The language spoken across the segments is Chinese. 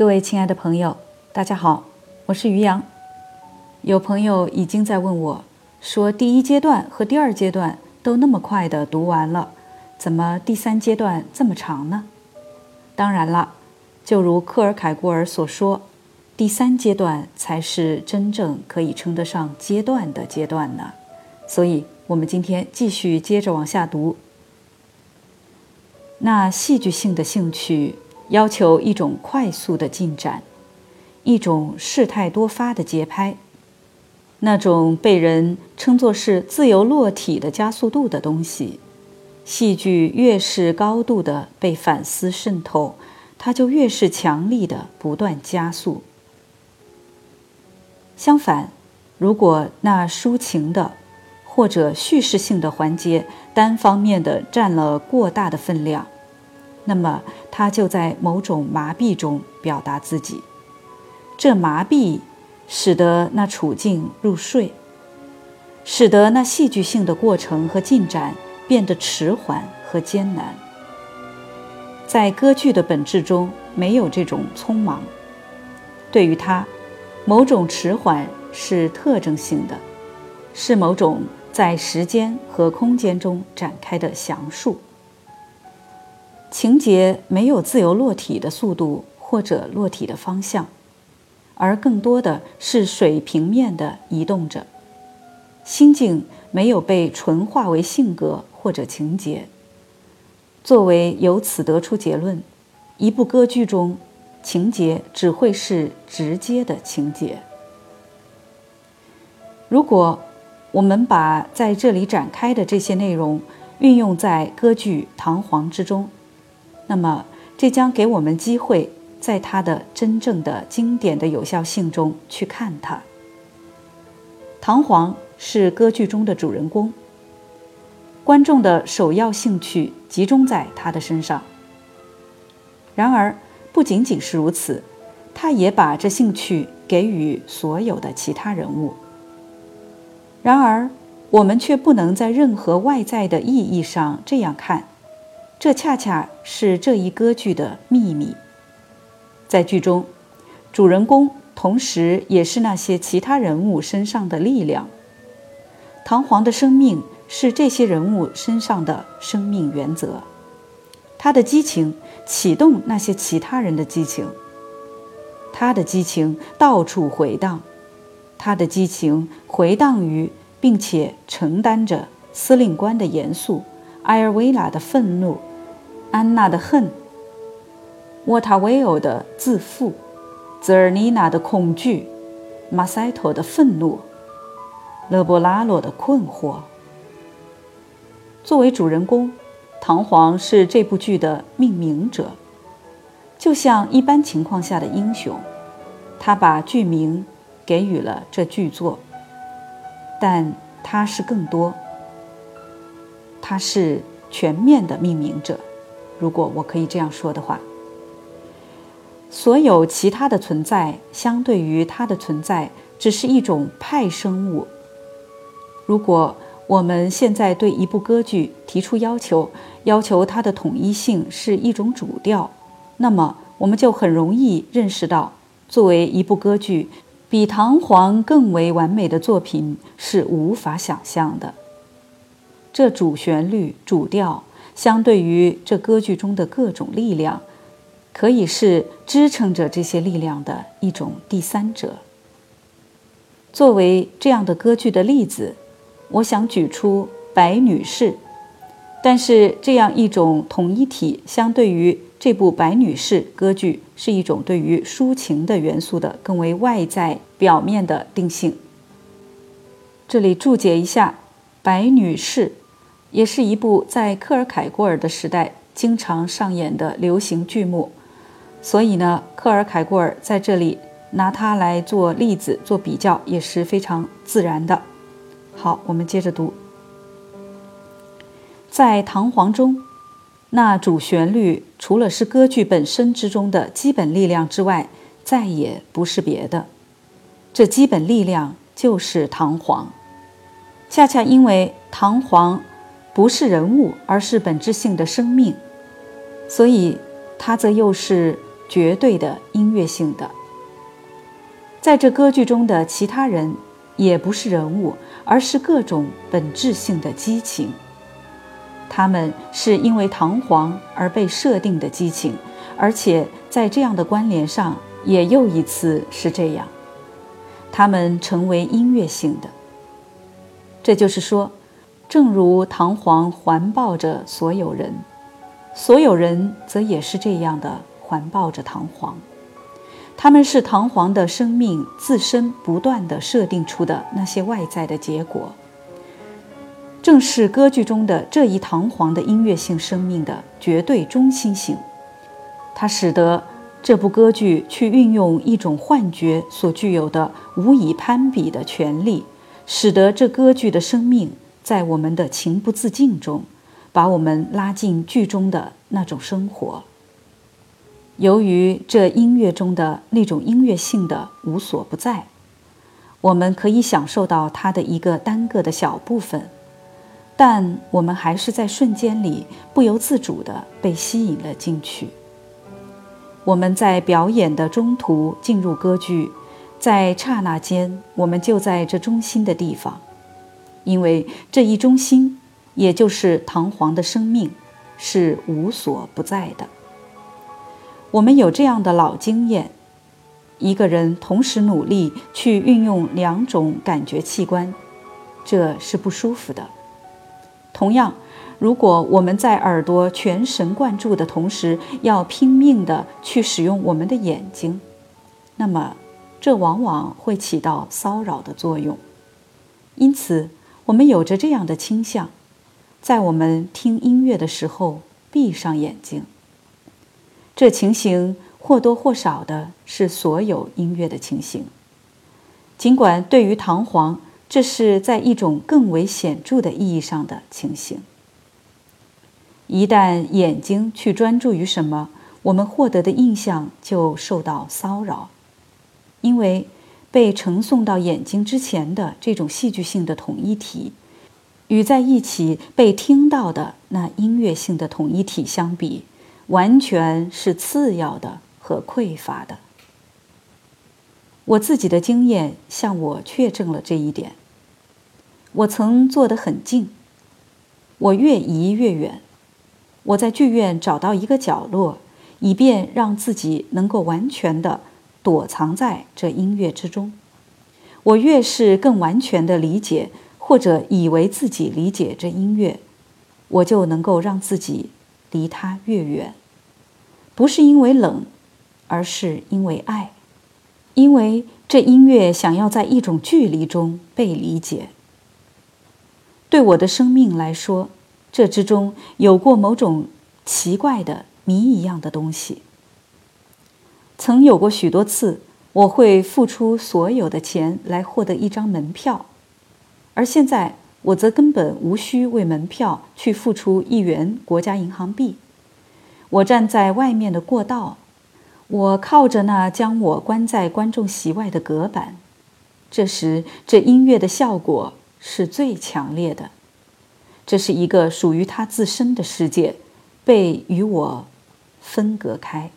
各位亲爱的朋友，大家好，我是于洋。有朋友已经在问我，说第一阶段和第二阶段都那么快的读完了，怎么第三阶段这么长呢？当然了，就如克尔凯郭尔所说，第三阶段才是真正可以称得上阶段的阶段呢。所以，我们今天继续接着往下读。那戏剧性的兴趣要求一种快速的进展，一种事态多发的节拍，那种被人称作是自由落体的加速度的东西，戏剧越是高度的被反思渗透，它就越是强力的不断加速。相反，如果那抒情的或者叙事性的环节单方面的占了过大的分量。那么，他就在某种麻痹中表达自己。这麻痹使得那处境入睡，使得那戏剧性的过程和进展变得迟缓和艰难。在歌剧的本质中没有这种匆忙。对于他，某种迟缓是特征性的，是某种在时间和空间中展开的详述。情节没有自由落体的速度或者落体的方向，而更多的是水平面的移动着。心境没有被纯化为性格或者情节。作为由此得出结论，一部歌剧中，情节只会是直接的情节。如果我们把在这里展开的这些内容运用在歌剧《唐璜》之中，那么，这将给我们机会，在它的真正的经典的有效性中去看它。唐璜是歌剧中的主人公，观众的首要兴趣集中在他的身上。然而，不仅仅是如此，他也把这兴趣给予所有的其他人物。然而，我们却不能在任何外在的意义上这样看。这恰恰是这一歌剧的秘密。在剧中，主人公同时也是那些其他人物身上的力量。唐璜的生命是这些人物身上的生命原则，他的激情启动那些其他人的激情，他的激情到处回荡，他的激情回荡于并且承担着司令官的严肃，埃尔维拉的愤怒。安娜的恨，沃塔维欧的自负，泽尔尼娜的恐惧，马塞托的愤怒，勒波拉洛的困惑。作为主人公，唐璜是这部剧的命名者，就像一般情况下的英雄，他把剧名给予了这剧作，但他是更多，他是全面的命名者。如果我可以这样说的话，所有其他的存在相对于它的存在，只是一种派生物。如果我们现在对一部歌剧提出要求，要求它的统一性是一种主调，那么我们就很容易认识到，作为一部歌剧，比《唐璜》更为完美的作品是无法想象的。这主旋律、主调。相对于这歌剧中的各种力量，可以是支撑着这些力量的一种第三者。作为这样的歌剧的例子，我想举出《白女士》，但是这样一种统一体，相对于这部《白女士》歌剧，是一种对于抒情的元素的更为外在表面的定性。这里注解一下，《白女士》。也是一部在克尔凯郭尔的时代经常上演的流行剧目，所以呢，克尔凯郭尔在这里拿它来做例子、做比较也是非常自然的。好，我们接着读，在《唐璜》中，那主旋律除了是歌剧本身之中的基本力量之外，再也不是别的。这基本力量就是唐璜，恰恰因为唐璜。不是人物，而是本质性的生命，所以它则又是绝对的音乐性的。在这歌剧中的其他人，也不是人物，而是各种本质性的激情。他们是因为唐璜而被设定的激情，而且在这样的关联上，也又一次是这样，他们成为音乐性的。这就是说，正如唐璜环抱着所有人，所有人则也是这样的环抱着唐璜。他们是唐璜的生命自身不断的设定出的那些外在的结果。正是歌剧中的这一唐璜的音乐性生命的绝对中心性，它使得这部歌剧去运用一种幻觉所具有的无以攀比的权利，使得这歌剧的生命在我们的情不自禁中，把我们拉进剧中的那种生活。由于这音乐中的那种音乐性的无所不在，我们可以享受到它的一个单个的小部分，但我们还是在瞬间里不由自主地被吸引了进去。我们在表演的中途进入歌剧，在刹那间，我们就在这中心的地方，因为这一中心，也就是堂皇的生命，是无所不在的。我们有这样的老经验：一个人同时努力去运用两种感觉器官，这是不舒服的。同样，如果我们在耳朵全神贯注的同时，要拼命地去使用我们的眼睛，那么这往往会起到骚扰的作用。因此，我们有着这样的倾向：在我们听音乐的时候，闭上眼睛。这情形或多或少的是所有音乐的情形。尽管对于唐璜，这是在一种更为显著的意义上的情形。一旦眼睛去专注于什么，我们获得的印象就受到骚扰，因为被呈送到眼睛之前的这种戏剧性的统一体，与在一起被听到的那音乐性的统一体相比。完全是次要的和匮乏的。我自己的经验向我确证了这一点。我曾坐得很近，我越移越远。我在剧院找到一个角落，以便让自己能够完全的躲藏在这音乐之中。我越是更完全的理解或者以为自己理解这音乐，我就能够让自己离它越远。不是因为冷，而是因为爱，因为这音乐想要在一种距离中被理解。对我的生命来说，这之中有过某种奇怪的谜一样的东西。曾有过许多次，我会付出所有的钱来获得一张门票，而现在我则根本无需为门票去付出一元国家银行币。我站在外面的过道，我靠着那将我关在观众席外的隔板。这时，这音乐的效果是最强烈的。这是一个属于他自身的世界，被与我分隔开。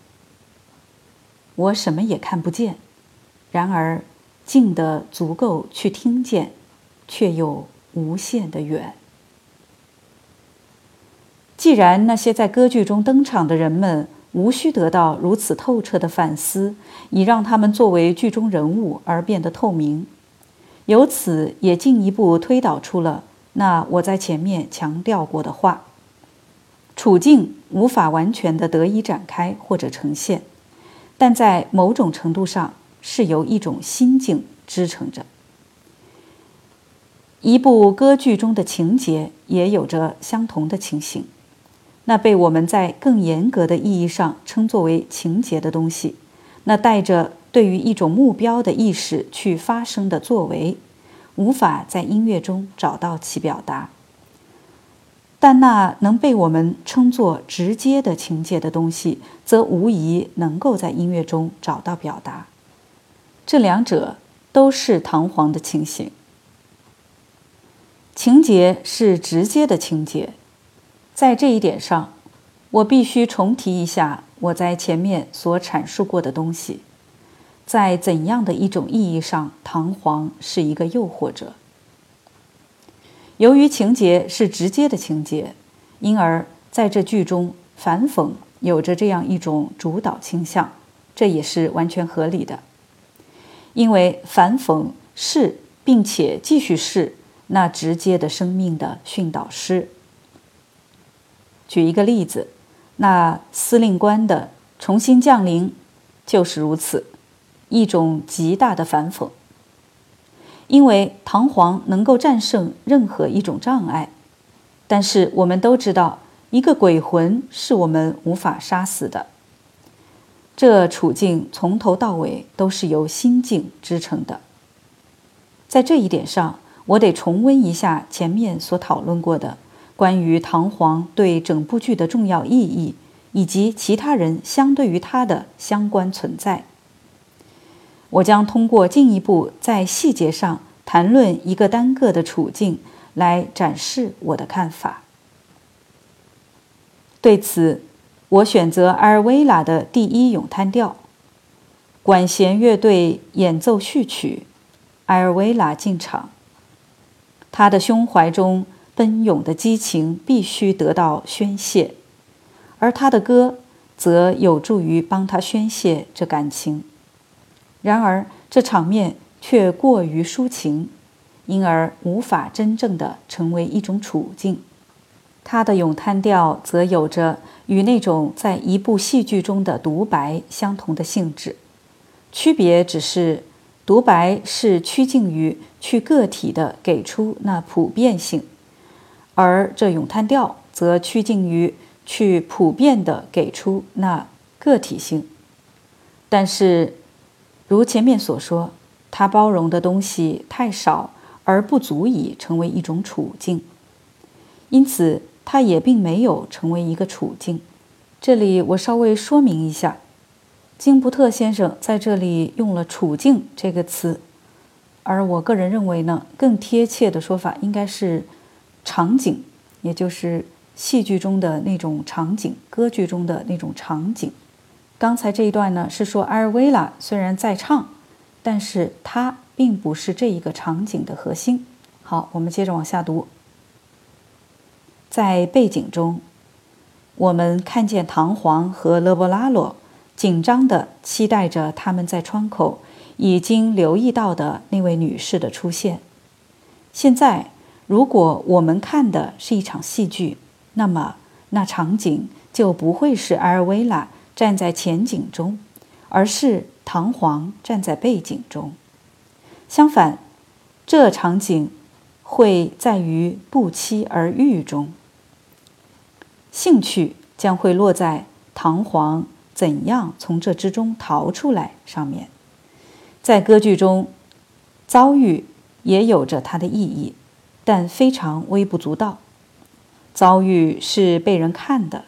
我什么也看不见，然而近得足够去听见，却又无限的远。既然那些在歌剧中登场的人们无需得到如此透彻的反思，以让他们作为剧中人物而变得透明，由此也进一步推导出了那我在前面强调过的话：处境无法完全的得以展开或者呈现，但在某种程度上是由一种心境支撑着。一部歌剧中的情节也有着相同的情形。那被我们在更严格的意义上称作为情节的东西，那带着对于一种目标的意识去发生的作为，无法在音乐中找到其表达。但那能被我们称作直接的情节的东西，则无疑能够在音乐中找到表达。这两者都是堂皇的情形。情节是直接的情节。在这一点上，我必须重提一下我在前面所阐述过的东西。在怎样的一种意义上，唐璜是一个诱惑者？由于情节是直接的情节，因而在这剧中反讽有着这样一种主导倾向，这也是完全合理的。因为反讽是并且继续是那直接的生命的训导师。举一个例子，那司令官的重新降临就是如此。一种极大的反讽，因为唐璜能够战胜任何一种障碍，但是我们都知道，一个鬼魂是我们无法杀死的。这处境从头到尾都是由心境支撑的。在这一点上，我得重温一下前面所讨论过的关于唐璜对整部剧的重要意义，以及其他人相对于他的相关存在。我将通过进一步在细节上谈论一个单个的处境来展示我的看法。对此，我选择阿尔维拉的第一咏叹调，管弦乐队演奏序曲，阿尔维拉进场。他的胸怀中奔涌的激情必须得到宣泄，而他的歌则有助于帮他宣泄这感情。然而，这场面却过于抒情，因而无法真正的成为一种处境。他的咏叹调则有着与那种在一部戏剧中的独白相同的性质，区别只是独白是趋近于去个体的给出那普遍性，而这咏叹调则趋近于去普遍的给出那个体性。但是。如前面所说，它包容的东西太少，而不足以成为一种处境，因此它也并没有成为一个处境。这里我稍微说明一下，金布特先生在这里用了“处境”这个词，而我个人认为呢，更贴切的说法应该是“场景”，也就是戏剧中的那种场景，歌剧中的那种场景。刚才这一段呢，是说艾尔维拉虽然在唱，但是他并不是这一个场景的核心。好，我们接着往下读。在背景中，我们看见唐璜和勒波拉洛紧张地期待着他们在窗口已经留意到的那位女士的出现。现在，如果我们看的是一场戏剧，那么那场景就不会是阿尔维拉。站在前景中，而是唐璜站在背景中。相反，这场景会在于不期而遇中。兴趣将会落在唐璜怎样从这之中逃出来上面。在歌剧中，遭遇也有着它的意义，但非常微不足道。遭遇是被人看的。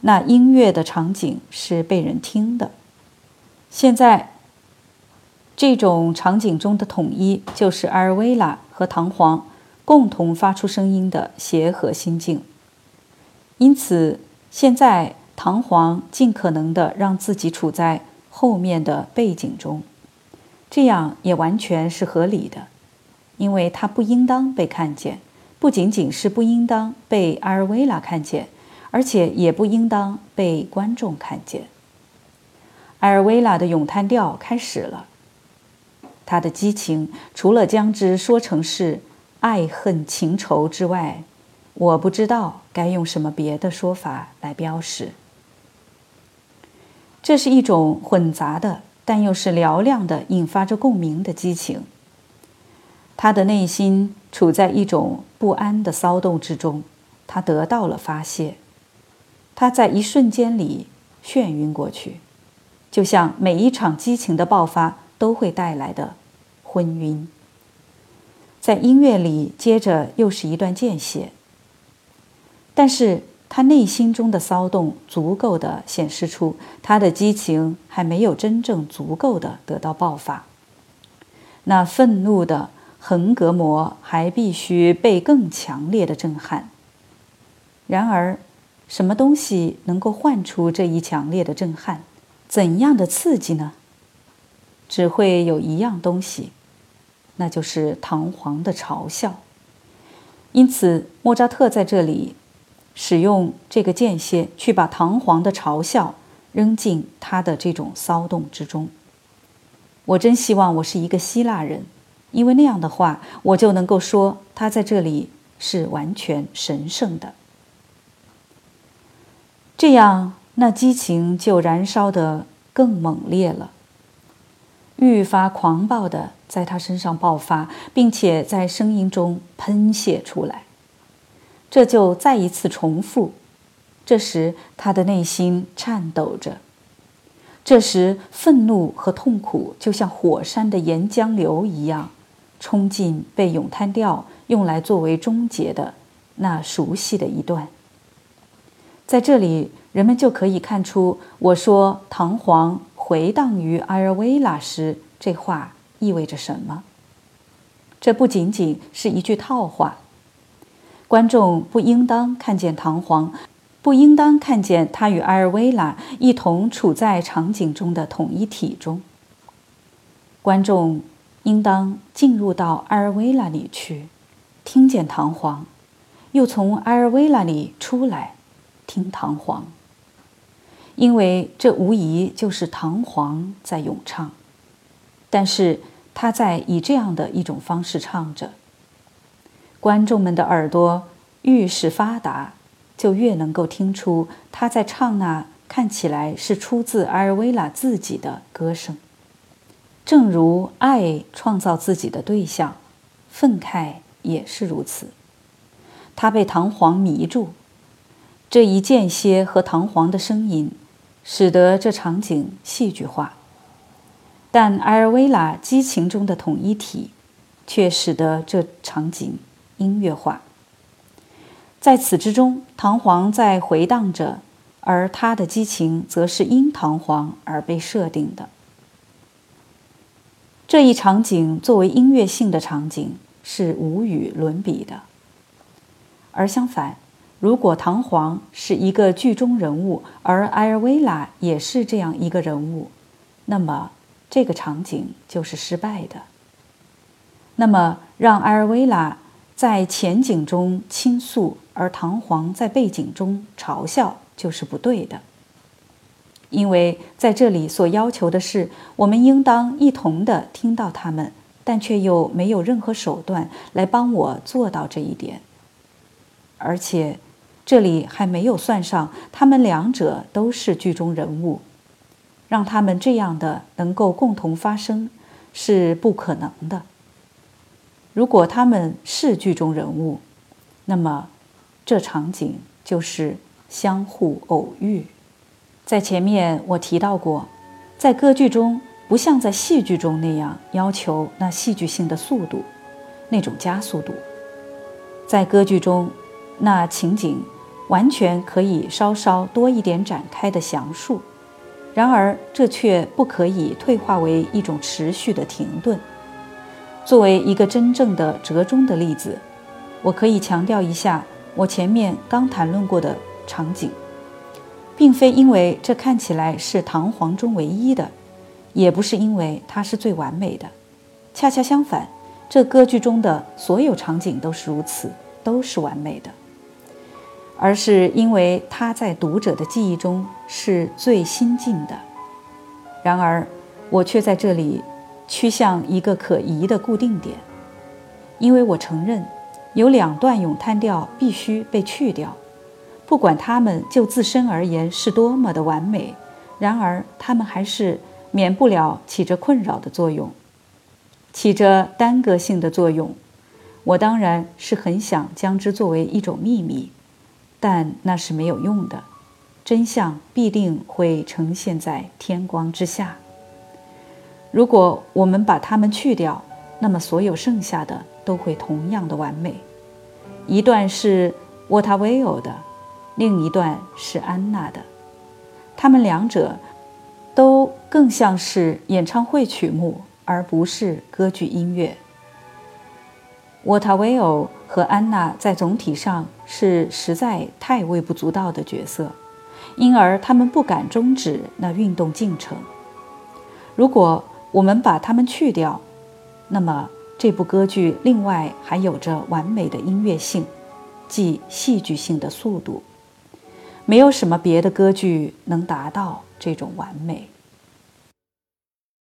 那音乐的场景是被人听的。现在，这种场景中的统一，就是阿尔维拉和唐璜共同发出声音的协和心境。因此，现在唐璜尽可能的让自己处在后面的背景中，这样也完全是合理的，因为他不应当被看见，不仅仅是不应当被阿尔维拉看见。而且也不应当被观众看见。埃尔维拉的咏叹调开始了，他的激情除了将之说成是爱恨情仇之外，我不知道该用什么别的说法来标识。这是一种混杂的，但又是嘹亮的，引发着共鸣的激情。他的内心处在一种不安的骚动之中，他得到了发泄。他在一瞬间里眩晕过去，就像每一场激情的爆发都会带来的昏晕。在音乐里，接着又是一段间歇，但是他内心中的骚动足够的显示出他的激情还没有真正足够的得到爆发。那愤怒的横膈膜还必须被更强烈的震撼。然而。什么东西能够唤出这一强烈的震撼？怎样的刺激呢？只会有一样东西，那就是唐皇的嘲笑。因此，莫扎特在这里使用这个间歇，去把唐皇的嘲笑扔进他的这种骚动之中。我真希望我是一个希腊人，因为那样的话，我就能够说他在这里是完全神圣的。这样，那激情就燃烧得更猛烈了。愈发狂暴的在他身上爆发，并且在声音中喷泄出来。这就再一次重复。这时他的内心颤抖着。这时愤怒和痛苦就像火山的岩浆流一样，冲进被咏叹调用来作为终结的那熟悉的一段。在这里，人们就可以看出我说唐璜。回荡于阿尔维拉时，这话意味着什么？这不仅仅是一句套话。观众不应当看见唐璜，不应当看见他与阿尔维拉一同处在场景中的统一体中。观众应当进入到阿尔维拉里去，听见唐璜，又从阿尔维拉里出来，听唐璜。因为这无疑就是唐璜在咏唱，但是他在以这样的一种方式唱着。观众们的耳朵愈是发达，就越能够听出他在唱那看起来是出自阿尔维拉自己的歌声。正如爱创造自己的对象，愤慨也是如此。他被唐璜迷住，这一间歇和唐璜的声音。使得这场景戏剧化，但埃尔维拉激情中的统一体，却使得这场景音乐化。在此之中，唐璜在回荡着，而他的激情则是因唐璜而被设定的。这一场景作为音乐性的场景是无与伦比的，而相反。如果唐璜是一个剧中人物，而埃尔维拉也是这样一个人物，那么这个场景就是失败的。那么，让埃尔维拉在前景中倾诉，而唐璜在背景中嘲笑，就是不对的。因为在这里所要求的是，我们应当一同的听到他们，但却又没有任何手段来帮我做到这一点，而且。这里还没有算上，他们两者都是剧中人物，让他们这样的能够共同发生是不可能的。如果他们是剧中人物，那么这场景就是相互偶遇。在前面我提到过，在歌剧中不像在戏剧中那样要求那戏剧性的速度，那种加速度，在歌剧中那情景。完全可以稍稍多一点展开的详述，然而这却不可以退化为一种持续的停顿。作为一个真正的折中的例子，我可以强调一下我前面刚谈论过的场景，并非因为这看起来是唐璜中唯一的，也不是因为它是最完美的。恰恰相反，这歌剧中的所有场景都是如此，都是完美的。而是因为它在读者的记忆中是最新进的。然而，我却在这里趋向一个可疑的固定点，因为我承认有两段咏叹调必须被去掉，不管它们就自身而言是多么的完美，然而它们还是免不了起着困扰的作用，起着耽搁性的作用。我当然是很想将之作为一种秘密。但那是没有用的，真相必定会呈现在天光之下。如果我们把它们去掉，那么所有剩下的都会同样的完美。一段是沃塔维欧的，另一段是安娜的，它们两者都更像是演唱会曲目，而不是歌剧音乐。沃塔维欧和安娜在总体上是实在太微不足道的角色，因而他们不敢终止那运动进程。如果我们把它们去掉，那么这部歌剧另外还有着完美的音乐性，即戏剧性的速度。没有什么别的歌剧能达到这种完美。